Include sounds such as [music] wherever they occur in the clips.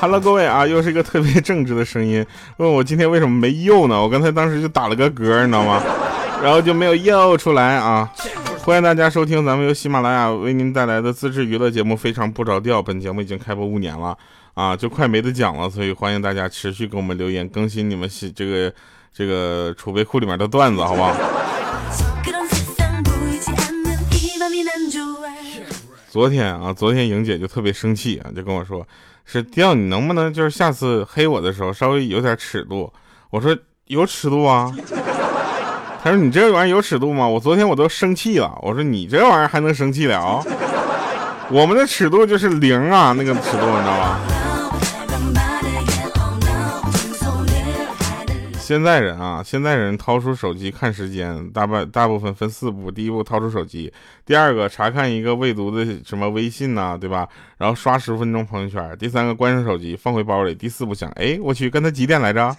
哈。Hello，各位啊，又是一个特别正直的声音。问我今天为什么没又呢？我刚才当时就打了个嗝，你知道吗？然后就没有又出来啊。欢迎大家收听咱们由喜马拉雅为您带来的自制娱乐节目《非常不着调》。本节目已经开播五年了啊，就快没得讲了，所以欢迎大家持续给我们留言，更新你们喜这个这个储备库里面的段子，好不好？昨天啊，昨天莹姐就特别生气啊，就跟我说。是迪奥，你能不能就是下次黑我的时候稍微有点尺度？我说有尺度啊。他说你这玩意儿有尺度吗？我昨天我都生气了。我说你这玩意儿还能生气了？我们的尺度就是零啊，那个尺度你知道吗？现在人啊，现在人掏出手机看时间，大半大部分分四步：第一步掏出手机，第二个查看一个未读的什么微信呐，对吧？然后刷十分钟朋友圈，第三个关上手机放回包里，第四步想，哎，我去，跟他几点来着？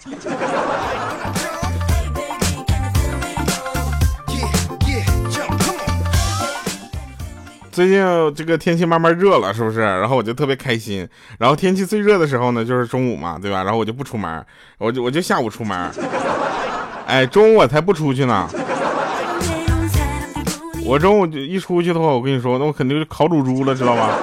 最近这个天气慢慢热了，是不是？然后我就特别开心。然后天气最热的时候呢，就是中午嘛，对吧？然后我就不出门，我就我就下午出门。哎，中午我才不出去呢。我中午一出去的话，我跟你说，那我肯定就烤乳猪了，知道吧？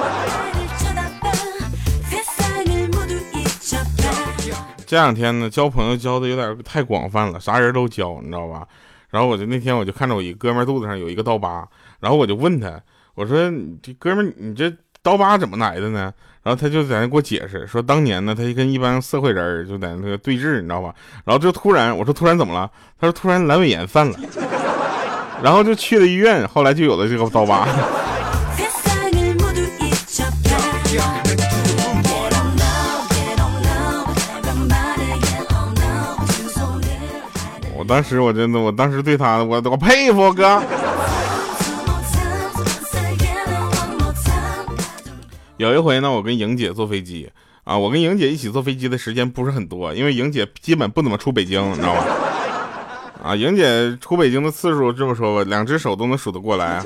这两天呢，交朋友交的有点太广泛了，啥人都交，你知道吧？然后我就那天我就看着我一哥们肚子上有一个刀疤，然后我就问他。我说你这哥们，你这刀疤怎么来的呢？然后他就在那给我解释，说当年呢，他跟一帮社会人就在那个对峙，你知道吧？然后就突然，我说突然怎么了？他说突然阑尾炎犯了，然后就去了医院，后来就有了这个刀疤。[laughs] 我当时我真的，我当时对他，我我佩服哥。有一回呢，我跟莹姐坐飞机啊，我跟莹姐一起坐飞机的时间不是很多，因为莹姐基本不怎么出北京，你知道吗？啊，莹姐出北京的次数这么说吧，两只手都能数得过来。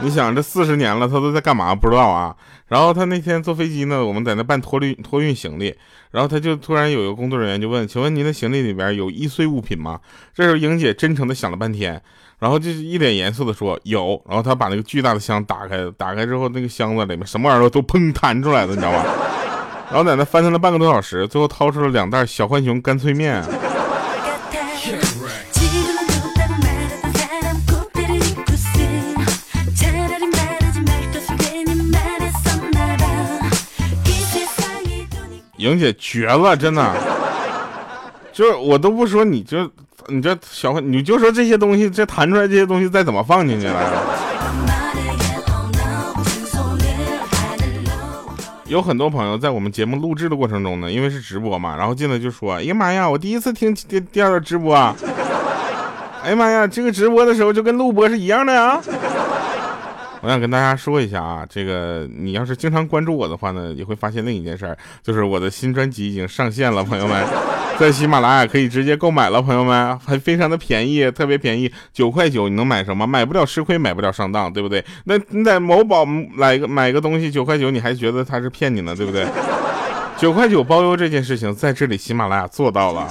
你想这四十年了，她都在干嘛？不知道啊。然后她那天坐飞机呢，我们在那办托运托运行李，然后她就突然有一个工作人员就问：“请问您的行李里边有易碎物品吗？”这时候莹姐真诚的想了半天。然后就是一脸严肃的说有，然后他把那个巨大的箱打开，打开之后那个箱子里面什么玩意儿都砰弹出来了，你知道吧？[laughs] 然后在那翻腾了半个多小时，最后掏出了两袋小浣熊干脆面。莹姐绝了，真的，就是我都不说，你就。你这小，你就说这些东西，这弹出来这些东西再怎么放进去来了？有很多朋友在我们节目录制的过程中呢，因为是直播嘛，然后进来就说：“哎呀妈呀，我第一次听第第二个直播啊，哎呀妈呀，这个直播的时候就跟录播是一样的呀。”我想跟大家说一下啊，这个你要是经常关注我的话呢，也会发现另一件事儿，就是我的新专辑已经上线了，朋友们，在喜马拉雅可以直接购买了，朋友们还非常的便宜，特别便宜，九块九你能买什么？买不了吃亏，买不了上当，对不对？那你在某宝买个买个东西九块九，你还觉得他是骗你呢，对不对？九块九包邮这件事情在这里喜马拉雅做到了。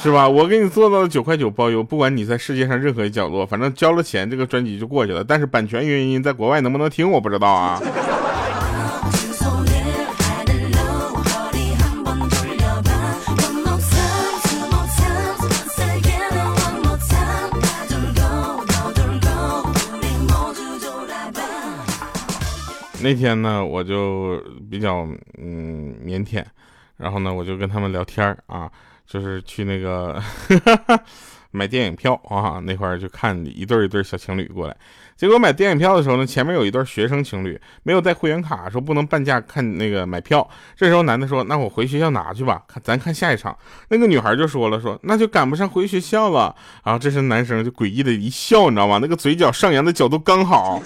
是吧？我给你做到了九块九包邮，不管你在世界上任何一角落，反正交了钱，这个专辑就过去了。但是版权原因，在国外能不能听我不知道啊。那天呢，我就比较嗯腼腆，然后呢，我就跟他们聊天啊。就是去那个 [laughs] 买电影票啊，那块儿就看一对一对小情侣过来。结果买电影票的时候呢，前面有一对学生情侣没有带会员卡，说不能半价看那个买票。这时候男的说：“那我回学校拿去吧，看咱看下一场。”那个女孩就说了：“说那就赶不上回学校了。”然后这时男生就诡异的一笑，你知道吗？那个嘴角上扬的角度刚好。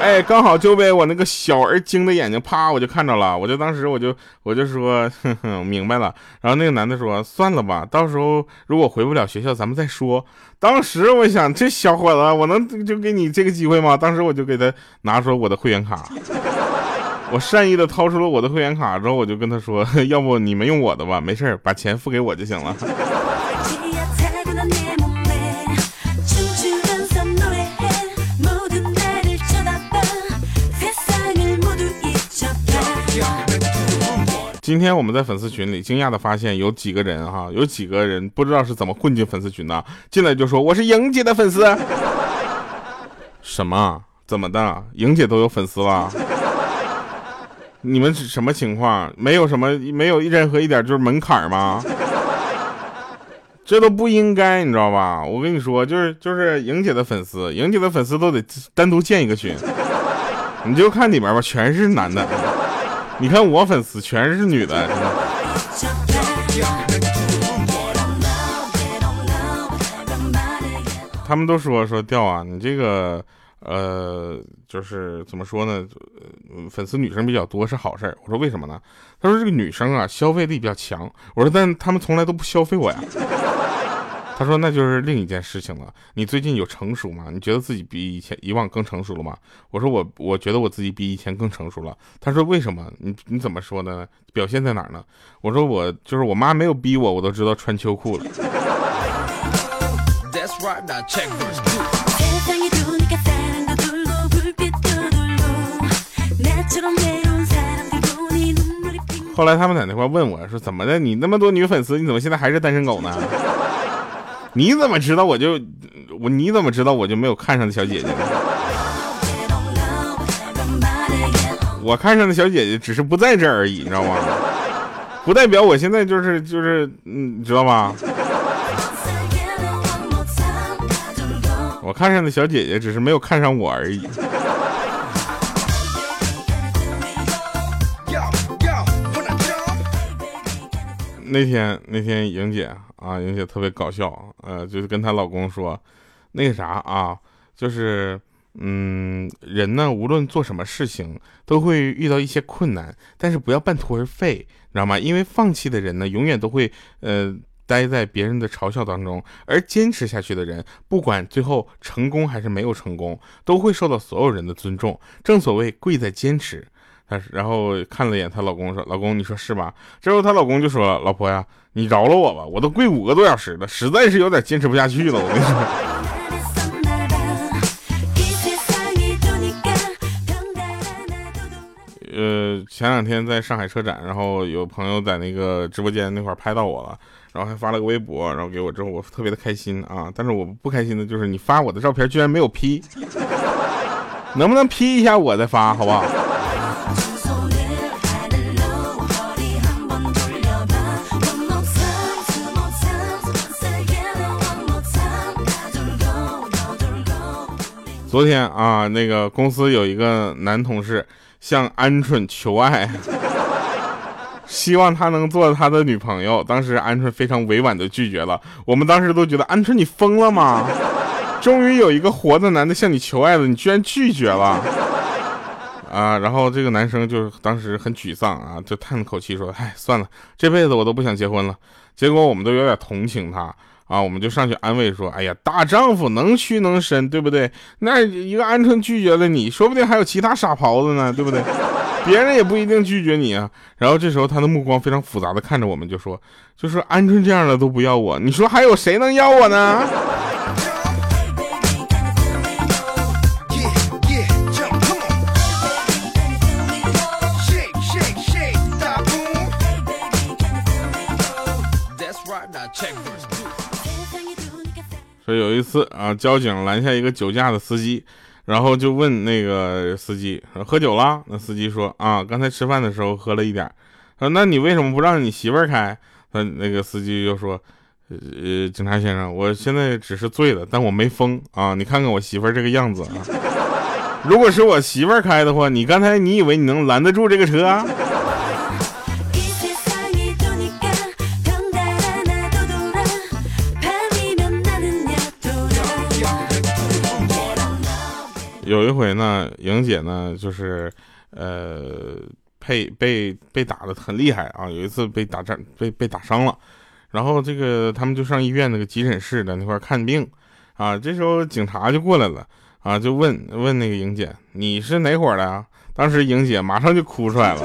哎，刚好就被我那个小而精的眼睛，啪，我就看着了。我就当时我就我就说，哼哼，明白了。然后那个男的说，算了吧，到时候如果回不了学校，咱们再说。当时我想，这小伙子，我能就给你这个机会吗？当时我就给他拿出我的会员卡。我善意的掏出了我的会员卡之后，我就跟他说，[laughs] 要不你们用我的吧，没事把钱付给我就行了。今天我们在粉丝群里惊讶的发现，有几个人哈，有几个人不知道是怎么混进粉丝群的，进来就说我是莹姐的粉丝。[laughs] 什么？怎么的？莹姐都有粉丝了？你们是什么情况？没有什么，没有任何一点就是门槛吗？这都不应该，你知道吧？我跟你说，就是就是莹姐的粉丝，莹姐的粉丝都得单独建一个群，你就看里面吧，全是男的。你看我粉丝全是女的，他们都说说掉啊，你这个呃，就是怎么说呢？粉丝女生比较多是好事。我说为什么呢？他说这个女生啊，消费力比较强。我说但他们从来都不消费我呀。他说：“那就是另一件事情了。你最近有成熟吗？你觉得自己比以前以往更成熟了吗？”我说：“我我觉得我自己比以前更成熟了。”他说：“为什么？你你怎么说呢？表现在哪儿呢？”我说：“我就是我妈没有逼我，我都知道穿秋裤了。”后来他们在那块问我说：“怎么的？你那么多女粉丝，你怎么现在还是单身狗呢？”你怎么知道我就我？你怎么知道我就没有看上的小姐姐？我看上的小姐姐只是不在这而已，你知道吗？不代表我现在就是就是嗯，你知道吧？我看上的小姐姐只是没有看上我而已。那天那天莹姐。啊，莹姐特别搞笑，呃，就是跟她老公说，那个啥啊，就是，嗯，人呢，无论做什么事情，都会遇到一些困难，但是不要半途而废，知道吗？因为放弃的人呢，永远都会，呃，待在别人的嘲笑当中，而坚持下去的人，不管最后成功还是没有成功，都会受到所有人的尊重。正所谓贵在坚持。她然后看了一眼她老公，说：“老公，你说是吧？”之后她老公就说：“老婆呀。”你饶了我吧，我都跪五个多小时了，实在是有点坚持不下去了。我跟你说，[laughs] 呃，前两天在上海车展，然后有朋友在那个直播间那块拍到我了，然后还发了个微博，然后给我之后，我特别的开心啊。但是我不开心的就是你发我的照片居然没有 P，能不能 P 一下我再发，好不好？昨天啊，那个公司有一个男同事向鹌鹑求爱，希望他能做他的女朋友。当时鹌鹑非常委婉的拒绝了。我们当时都觉得鹌鹑你疯了吗？终于有一个活的男的向你求爱了，你居然拒绝了啊！然后这个男生就是当时很沮丧啊，就叹了口气说：“唉，算了，这辈子我都不想结婚了。”结果我们都有点同情他。啊，我们就上去安慰说：“哎呀，大丈夫能屈能伸，对不对？那一个鹌鹑拒绝了你，说不定还有其他傻狍子呢，对不对？别人也不一定拒绝你啊。”然后这时候他的目光非常复杂的看着我们，就说：“就说鹌鹑这样的都不要我，你说还有谁能要我呢？”有一次啊，交警拦下一个酒驾的司机，然后就问那个司机说喝酒了？那司机说啊，刚才吃饭的时候喝了一点。说那你为什么不让你媳妇儿开？那那个司机就说，呃，警察先生，我现在只是醉了，但我没疯啊。你看看我媳妇儿这个样子啊，[laughs] 如果是我媳妇儿开的话，你刚才你以为你能拦得住这个车？有一回呢，莹姐呢就是，呃，被被被打的很厉害啊。有一次被打伤，被被打伤了，然后这个他们就上医院那个急诊室的那块看病，啊，这时候警察就过来了，啊，就问问那个莹姐，你是哪伙的啊？当时莹姐马上就哭出来了。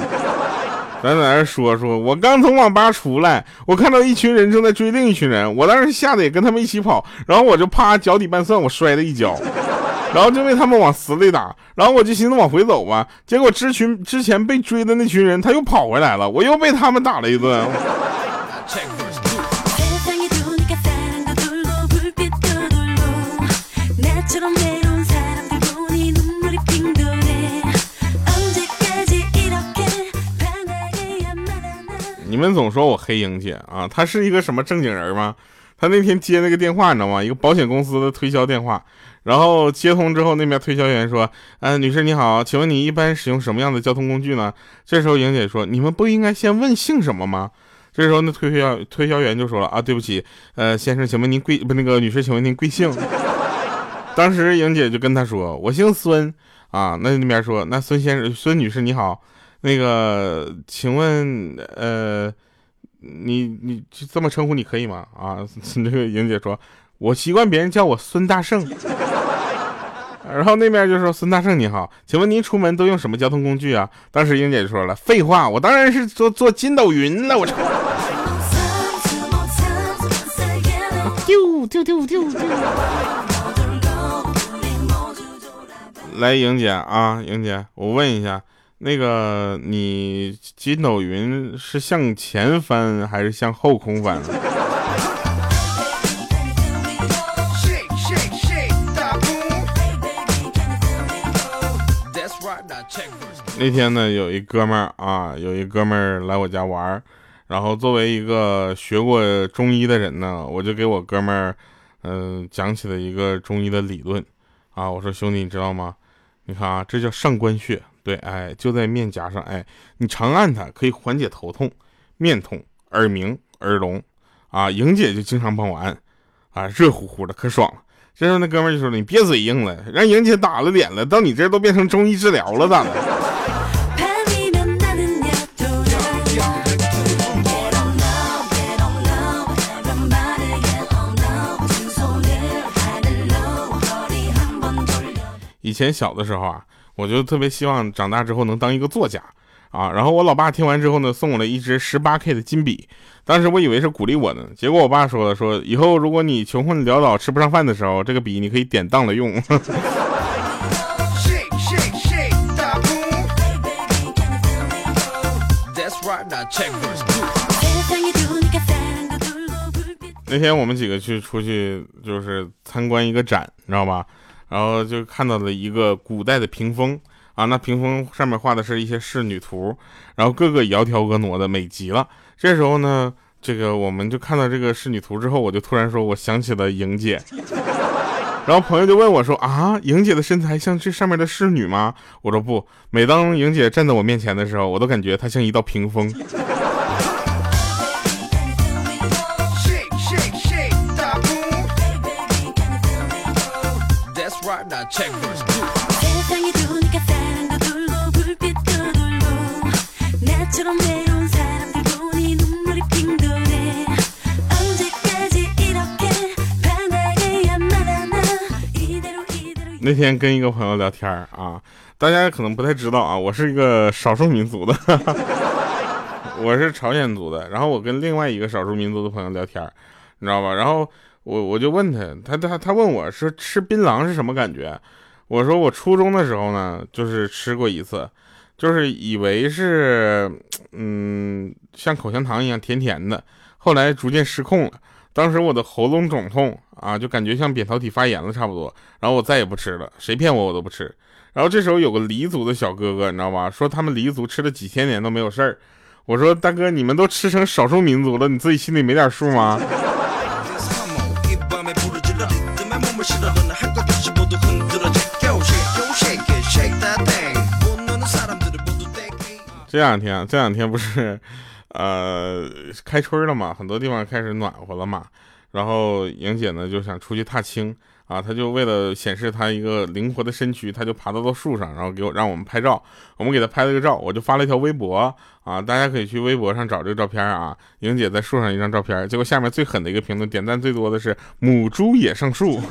咱在那说说，我刚从网吧出来，我看到一群人正在追另一群人，我当时吓得也跟他们一起跑，然后我就啪脚底拌蒜，我摔了一跤，然后就被他们往死里打，然后我就寻思往回走吧，结果之群之前被追的那群人他又跑回来了，我又被他们打了一顿。你们总说我黑鹰姐啊，她是一个什么正经人吗？她那天接那个电话，你知道吗？一个保险公司的推销电话，然后接通之后，那边推销员说：“嗯，女士你好，请问你一般使用什么样的交通工具呢？”这时候莹姐说：“你们不应该先问姓什么吗？”这时候那推销推销员就说了：“啊，对不起，呃，先生，请问您贵不？那个女士，请问您贵姓？” [laughs] 当时莹姐就跟他说：“我姓孙啊。”那那边说：“那孙先生，孙女士你好。”那个，请问，呃，你你这么称呼你可以吗？啊，[laughs] 那个莹姐说，我习惯别人叫我孙大圣。然后那边就说，孙大圣你好，请问您出门都用什么交通工具啊？当时英姐就说了，废话，我当然是坐坐筋斗云了，我操！丢丢丢丢丢。来，莹姐啊，莹姐，我问一下。那个，你筋斗云是向前翻还是向后空翻？那天呢，有一哥们儿啊，有一哥们儿来我家玩儿，然后作为一个学过中医的人呢，我就给我哥们儿，嗯，讲起了一个中医的理论啊。我说兄弟，你知道吗？你看啊，这叫上关穴。对，哎，就在面颊上，哎，你长按它可以缓解头痛、面痛、耳鸣、耳聋，啊，莹姐就经常帮我按，啊，热乎乎的，可爽了。这时候那哥们就说：“你别嘴硬了，让莹姐打了脸了，到你这都变成中医治疗了，咋的？”前小的时候啊。我就特别希望长大之后能当一个作家啊！然后我老爸听完之后呢，送我了一支十八 K 的金笔。当时我以为是鼓励我呢，结果我爸说了，说以后如果你穷困潦倒吃不上饭的时候，这个笔你可以典当了用。[laughs] [laughs] 那天我们几个去出去就是参观一个展，你知道吧？然后就看到了一个古代的屏风啊，那屏风上面画的是一些仕女图，然后个个窈窕婀娜的美极了。这时候呢，这个我们就看到这个仕女图之后，我就突然说，我想起了莹姐。然后朋友就问我说啊，莹姐的身材像这上面的仕女吗？我说不，每当莹姐站在我面前的时候，我都感觉她像一道屏风。[laughs] 那天跟一个朋友聊天啊，大家可能不太知道啊，我是一个少数民族的，[laughs] 我是朝鲜族的。然后我跟另外一个少数民族的朋友聊天，你知道吧？然后我我就问他，他他他问我说吃槟榔是什么感觉？我说我初中的时候呢，就是吃过一次，就是以为是嗯像口香糖一样甜甜的，后来逐渐失控了。当时我的喉咙肿痛啊，就感觉像扁桃体发炎了差不多，然后我再也不吃了，谁骗我我都不吃。然后这时候有个黎族的小哥哥，你知道吧？说他们黎族吃了几千年都没有事儿。我说大哥，你们都吃成少数民族了，你自己心里没点数吗？这两天，这两天不是。呃，开春了嘛，很多地方开始暖和了嘛。然后莹姐呢就想出去踏青啊，她就为了显示她一个灵活的身躯，她就爬到了树上，然后给我让我们拍照。我们给她拍了个照，我就发了一条微博啊，大家可以去微博上找这个照片啊。莹姐在树上一张照片，结果下面最狠的一个评论，点赞最多的是母猪也上树。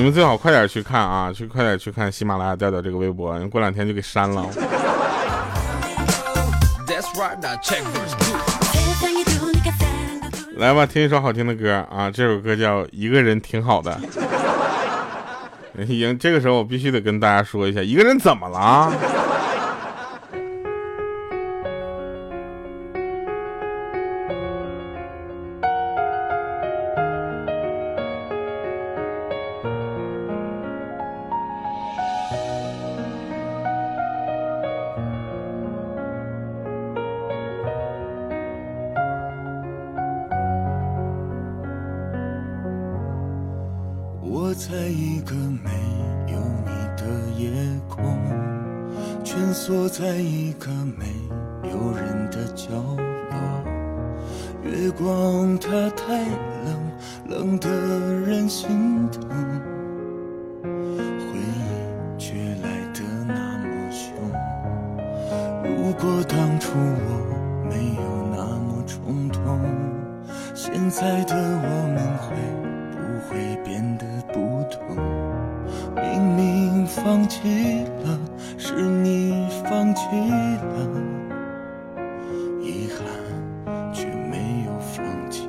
你们最好快点去看啊，去快点去看喜马拉雅调调这个微博，过两天就给删了。来吧，听一首好听的歌啊！这首歌叫《一个人挺好的》。[laughs] 行，这个时候我必须得跟大家说一下，一个人怎么了？我在一个没有你的夜空，蜷缩在一个没有人的角落。月光它太冷，冷得人心疼，回忆却来得那么凶。如果当初我没有那么冲动，现在的我放弃了，是你放弃了，遗憾却没有放弃。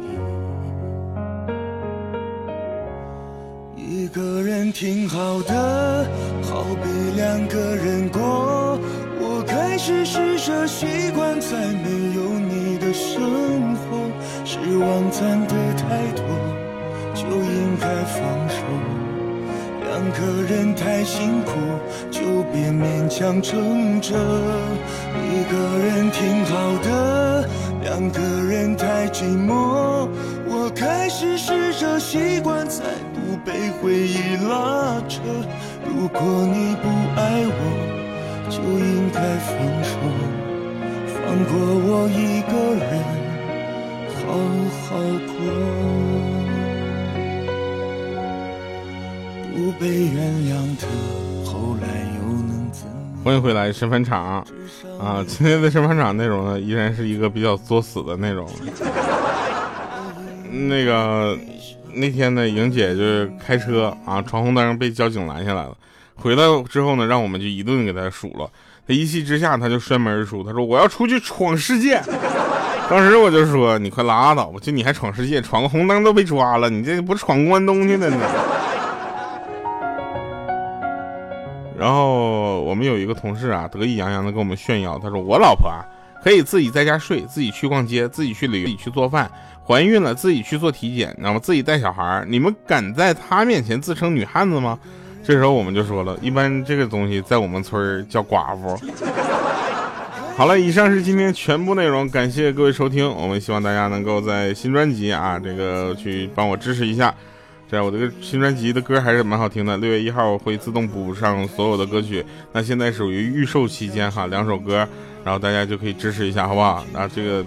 一个人挺好的，好比两个人过。我开始试着习惯在没有你的生活，失望攒的太多。就应该放手，两个人太辛苦，就别勉强撑着。一个人挺好的，两个人太寂寞。我开始试着习惯，再不被回忆拉扯。如果你不爱我，就应该放手，放过我一个人，好好过。不被原谅的，后来又能怎欢迎回来，审判场啊！今天的审判场内容呢，依然是一个比较作死的内容。那个那天呢，莹姐就是开车啊，闯红灯被交警拦下来了。回来之后呢，让我们就一顿给她数了。她一气之下，她就摔门而出，她说：“我要出去闯世界。”当时我就说：“你快拉倒吧，就你还闯世界，闯个红灯都被抓了，你这不闯关东去了呢？”然后我们有一个同事啊，得意洋洋的跟我们炫耀，他说我老婆啊可以自己在家睡，自己去逛街，自己去旅游，自己去做饭，怀孕了自己去做体检，那么自己带小孩你们敢在她面前自称女汉子吗？这时候我们就说了，一般这个东西在我们村叫寡妇。好了，以上是今天全部内容，感谢各位收听，我们希望大家能够在新专辑啊这个去帮我支持一下。对，我这个新专辑的歌还是蛮好听的。六月一号会自动补上所有的歌曲，那现在属于预售期间哈，两首歌，然后大家就可以支持一下，好不好？那这个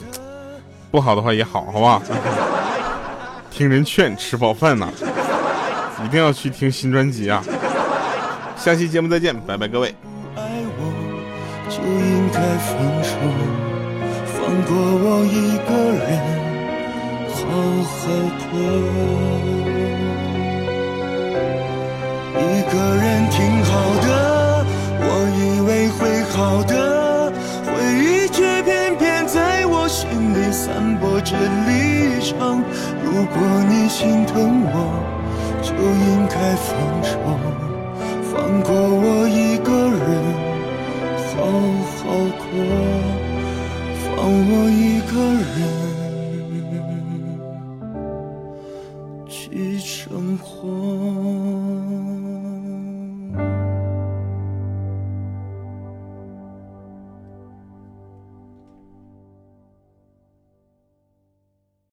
不好的话也好，好不好？[laughs] 听人劝，吃饱饭呐，一定要去听新专辑啊！下期节目再见，拜拜，各位。爱我就应该放手，放过我一个人好好过个人挺好的，我以为会好的，回忆却偏偏在我心里散播着离场。如果你心疼我，就应该放手，放过我一个人，好好过，放我一个人。